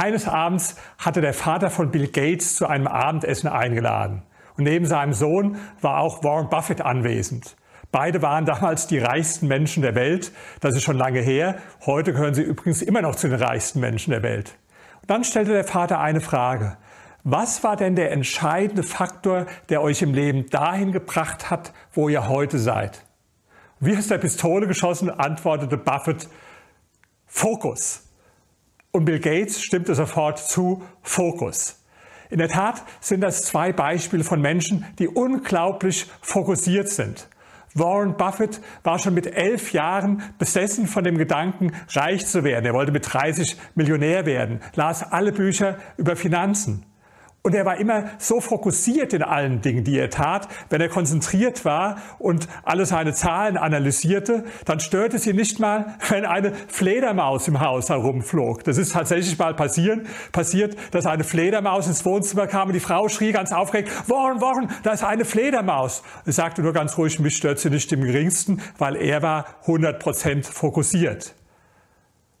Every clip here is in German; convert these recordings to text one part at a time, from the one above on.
Eines Abends hatte der Vater von Bill Gates zu einem Abendessen eingeladen. Und neben seinem Sohn war auch Warren Buffett anwesend. Beide waren damals die reichsten Menschen der Welt. Das ist schon lange her. Heute gehören sie übrigens immer noch zu den reichsten Menschen der Welt. Und dann stellte der Vater eine Frage. Was war denn der entscheidende Faktor, der euch im Leben dahin gebracht hat, wo ihr heute seid? Wie aus der Pistole geschossen, antwortete Buffett, Fokus. Und Bill Gates stimmte sofort zu, Fokus. In der Tat sind das zwei Beispiele von Menschen, die unglaublich fokussiert sind. Warren Buffett war schon mit elf Jahren besessen von dem Gedanken, reich zu werden. Er wollte mit 30 Millionär werden, las alle Bücher über Finanzen. Und er war immer so fokussiert in allen Dingen, die er tat. Wenn er konzentriert war und alle seine Zahlen analysierte, dann störte sie nicht mal, wenn eine Fledermaus im Haus herumflog. Das ist tatsächlich mal passieren, passiert, dass eine Fledermaus ins Wohnzimmer kam und die Frau schrie ganz aufgeregt, Warren, Warren, da ist eine Fledermaus. Er sagte nur ganz ruhig, mich stört sie nicht im geringsten, weil er war 100 Prozent fokussiert.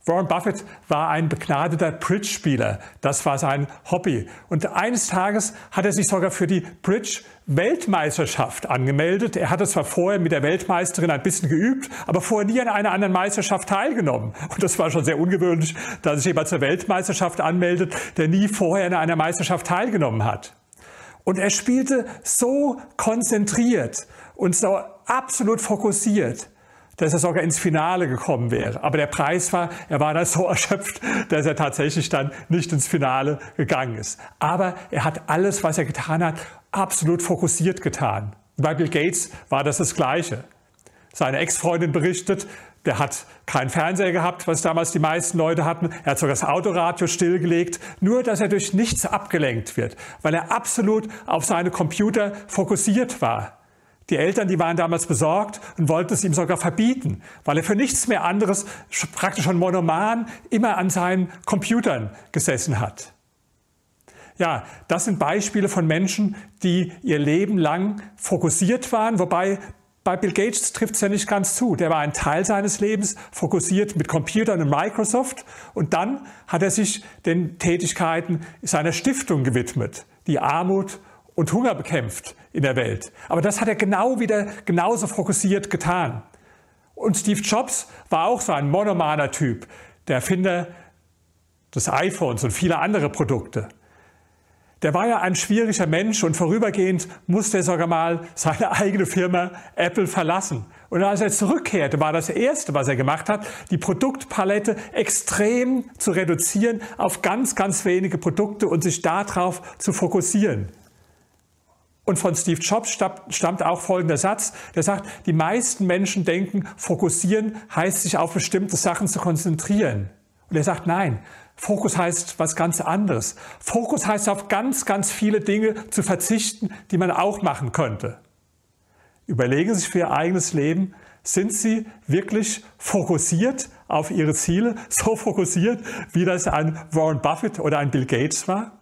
Warren Buffett war ein begnadeter Bridge-Spieler. Das war sein Hobby. Und eines Tages hat er sich sogar für die Bridge-Weltmeisterschaft angemeldet. Er hatte zwar vorher mit der Weltmeisterin ein bisschen geübt, aber vorher nie an einer anderen Meisterschaft teilgenommen. Und das war schon sehr ungewöhnlich, dass sich jemand zur Weltmeisterschaft anmeldet, der nie vorher an einer Meisterschaft teilgenommen hat. Und er spielte so konzentriert und so absolut fokussiert dass er sogar ins Finale gekommen wäre. Aber der Preis war, er war da so erschöpft, dass er tatsächlich dann nicht ins Finale gegangen ist. Aber er hat alles, was er getan hat, absolut fokussiert getan. Bei Bill Gates war das das Gleiche. Seine Ex-Freundin berichtet, der hat keinen Fernseher gehabt, was damals die meisten Leute hatten. Er hat sogar das Autoradio stillgelegt, nur dass er durch nichts abgelenkt wird, weil er absolut auf seine Computer fokussiert war. Die Eltern, die waren damals besorgt und wollten es ihm sogar verbieten, weil er für nichts mehr anderes, praktisch schon monoman, immer an seinen Computern gesessen hat. Ja, das sind Beispiele von Menschen, die ihr Leben lang fokussiert waren, wobei bei Bill Gates trifft es ja nicht ganz zu. Der war ein Teil seines Lebens fokussiert mit Computern und Microsoft und dann hat er sich den Tätigkeiten seiner Stiftung gewidmet, die Armut und Hunger bekämpft in der Welt. Aber das hat er genau wieder genauso fokussiert getan. Und Steve Jobs war auch so ein monomaner Typ, der Erfinder des iPhones und vieler andere Produkte. Der war ja ein schwieriger Mensch und vorübergehend musste er sogar mal seine eigene Firma Apple verlassen. Und als er zurückkehrte, war das Erste, was er gemacht hat, die Produktpalette extrem zu reduzieren auf ganz, ganz wenige Produkte und sich darauf zu fokussieren. Und von Steve Jobs stammt auch folgender Satz, der sagt, die meisten Menschen denken, fokussieren heißt sich auf bestimmte Sachen zu konzentrieren. Und er sagt, nein, Fokus heißt was ganz anderes. Fokus heißt auf ganz, ganz viele Dinge zu verzichten, die man auch machen könnte. Überlegen Sie sich für Ihr eigenes Leben, sind Sie wirklich fokussiert auf Ihre Ziele, so fokussiert, wie das ein Warren Buffett oder ein Bill Gates war?